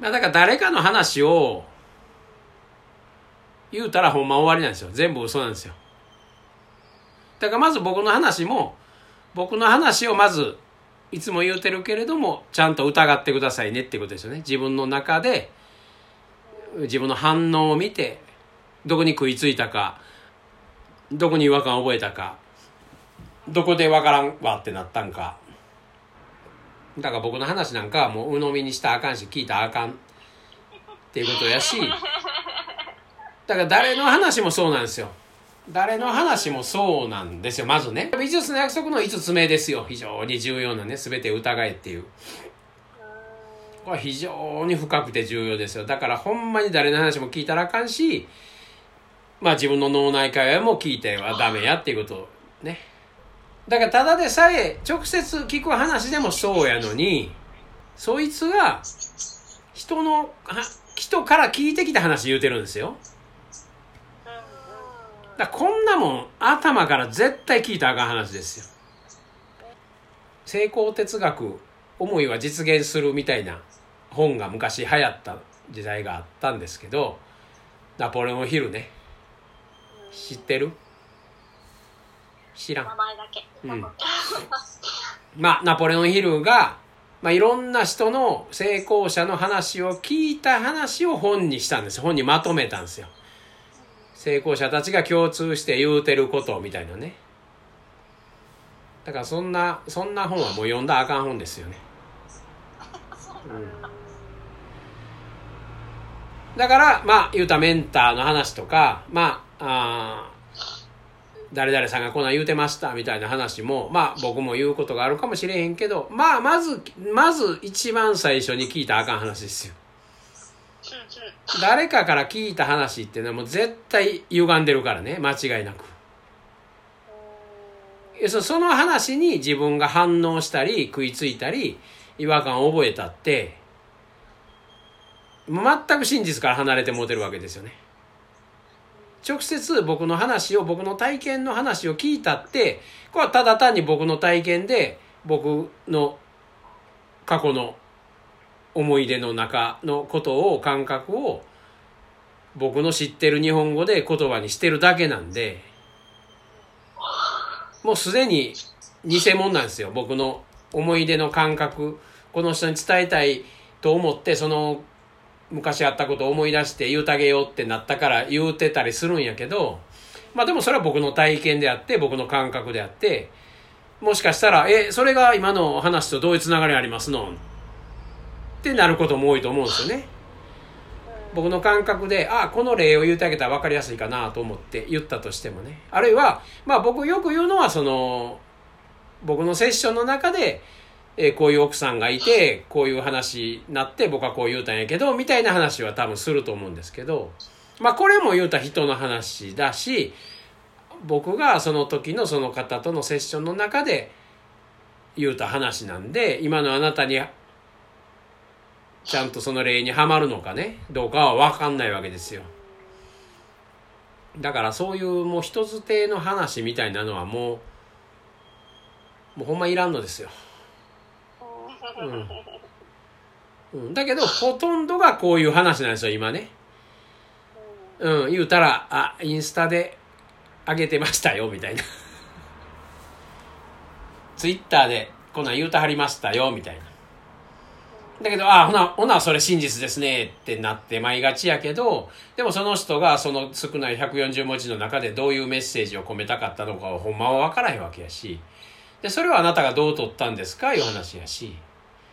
まあだから誰かの話を言うたらほんま終わりなんですよ。全部嘘なんですよ。だからまず僕の話も、僕の話をまず、いつも言うてるけれども、ちゃんと疑ってくださいねってことですよね。自分の中で、自分の反応を見て、どこに食いついたか、どこに違和感を覚えたか、どこでわからんわってなったんか。だから僕の話なんかはもう鵜呑みにしたらあかんし、聞いたらあかんっていうことやし、だから誰の話もそうなんですよ。誰の話もそうなんですよ、まずね。美術の約束の5つ目ですよ。非常に重要なね、全て疑えっていう。これは非常に深くて重要ですよ。だからほんまに誰の話も聞いたらあかんし、まあ自分の脳内会話も聞いてはダメやっていうことね。だからただでさえ直接聞く話でもそうやのに、そいつが人の、人から聞いてきた話言うてるんですよ。だこんなもん頭から絶対聞いたあかん話ですよ。成功哲学思いは実現するみたいな本が昔流行った時代があったんですけどナポレオンヒルね知ってる？知らん。名前だけ。うん。まあナポレオンヒルが、まあ、いろんな人の成功者の話を聞いた話を本にしたんです本にまとめたんですよ。成功者たちが共通して言うてることみたいなね。だからそんなそんな本はもう読んだらあかん本ですよね、うん、だからまあ言うたらメンターの話とかまああー誰々さんがこんな言うてましたみたいな話もまあ僕も言うことがあるかもしれへんけどまあまずまず一番最初に聞いたあかん話ですよ。誰かから聞いた話っていうのはもう絶対歪んでるからね間違いなく。その話に自分が反応したり食いついたり違和感を覚えたって全く真実から離れて持てるわけですよね。直接僕の話を僕の体験の話を聞いたってこれはただ単に僕の体験で僕の過去の思い出の中のことを感覚を僕の知ってる日本語で言葉にしてるだけなんでもうすでに偽物なんですよ。僕の思い出の感覚この人に伝えたいと思ってその昔あったことを思い出して言うたげようってなったから言うてたりするんやけどまあでもそれは僕の体験であって僕の感覚であってもしかしたら「えそれが今の話とどういうつながりありますの?」ってなることも多いと思うんですよね。僕の感覚で、あこの例を言ってあげたら分かりやすいかなと思って言ったとしてもね。あるいは、まあ僕よく言うのは、その、僕のセッションの中で、えーこういう奥さんがいて、こういう話になって、僕はこう言うたんやけど、みたいな話は多分すると思うんですけど、まあこれも言うた人の話だし、僕がその時のその方とのセッションの中で言うた話なんで、今のあなたにちゃんとその例にはまるのかねどうかは分かんないわけですよ。だからそういうもう人づての話みたいなのはもうもうほんまいらんのですよ、うん。うん、だけどほとんどがこういう話なんですよ今ね。うん。言うたらあインスタで上げてましたよみたいな。ツイッターでこんなん言うたはりましたよみたいな。だけど、あ、ほな、ほな、それ真実ですねってなってまいがちやけど、でもその人がその少ない140文字の中でどういうメッセージを込めたかったのかはほんまは分からへんわけやし、で、それはあなたがどう取ったんですかいう話やし、